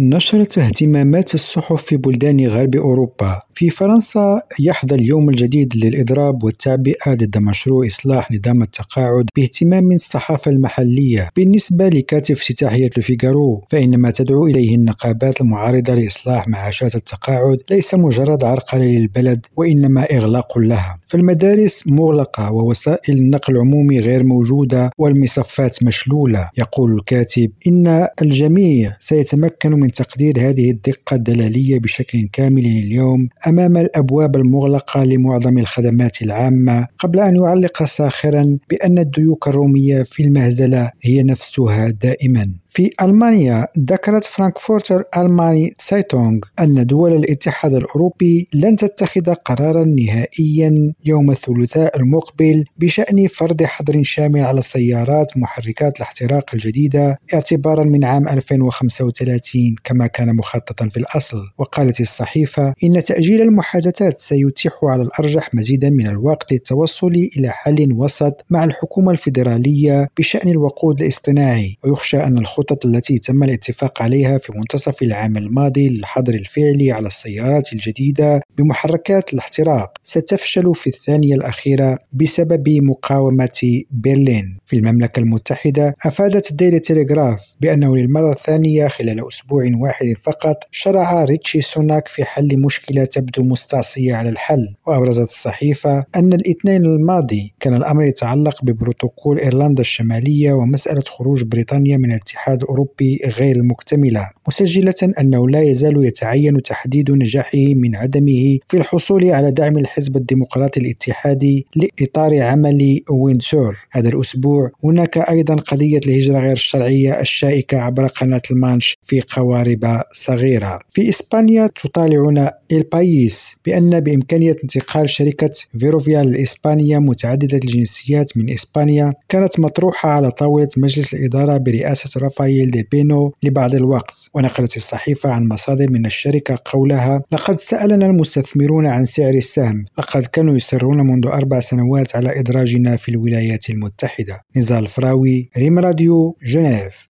نشرت اهتمامات الصحف في بلدان غرب أوروبا. في فرنسا يحظى اليوم الجديد للإضراب والتعبئة ضد مشروع إصلاح نظام التقاعد باهتمام من الصحافة المحلية. بالنسبة لكاتب افتتاحية لوفيغارو فإن ما تدعو إليه النقابات المعارضة لإصلاح معاشات التقاعد ليس مجرد عرقلة للبلد وإنما إغلاق لها. فالمدارس مغلقة ووسائل النقل العمومي غير موجودة والمصفاة مشلولة. يقول الكاتب إن الجميع سيتمكن من تقدير هذه الدقة الدلالية بشكل كامل اليوم أمام الأبواب المغلقة لمعظم الخدمات العامة قبل أن يعلق ساخرا بأن الديوك الرومية في المهزلة هي نفسها دائما. في ألمانيا ذكرت فرانكفورتر ألغماينه تسايتونغ أن دول الاتحاد الأوروبي لن تتخذ قرارا نهائيا يوم الثلاثاء المقبل بشأن فرض حظر شامل على السيارات محركات الاحتراق الجديدة اعتبارا من عام 2035 كما كان مخططا في الأصل. وقالت الصحيفة إن تأجيل المحادثات سيتيح على الأرجح مزيدا من الوقت للتوصل إلى حل وسط مع الحكومة الفيدرالية بشأن الوقود الاصطناعي. ويخشى أن الخطوة الخطط التي تم الاتفاق عليها في منتصف العام الماضي للحظر الفعلي على السيارات الجديدة بمحركات الاحتراق ستفشل في الثانية الأخيرة بسبب مقاومة برلين. في المملكة المتحدة أفادت ديلي تيليغراف بأنه للمرة الثانية خلال أسبوع واحد فقط شرع ريتشي سوناك في حل مشكلة تبدو مستعصية على الحل. وأبرزت الصحيفة أن الاثنين الماضي كان الأمر يتعلق ببروتوكول إيرلندا الشمالية ومسألة خروج بريطانيا من الاتحاد الاتحاد الأوروبي غير المكتملة مسجلة أنه لا يزال يتعين تحديد نجاحه من عدمه في الحصول على دعم الحزب الديمقراطي الاتحادي لإطار عمل ويندسور. هذا الأسبوع هناك أيضا قضية الهجرة غير الشرعية الشائكة عبر قناة المانش. في قوارب صغيرة. في إسبانيا تطالعنا إلباييس بأن بإمكانية انتقال شركة فيروفيال الإسبانية متعددة الجنسيات من إسبانيا كانت مطروحة على طاولة مجلس الإدارة برئاسة رافائيل ديل بينو لبعض الوقت ونقلت الصحيفة عن مصادر من الشركة قولها لقد سألنا المستثمرون عن سعر السهم لقد كانوا يصرون منذ أربع سنوات على إدراجنا في الولايات المتحدة. نزال فراوي ريم راديو جنيف.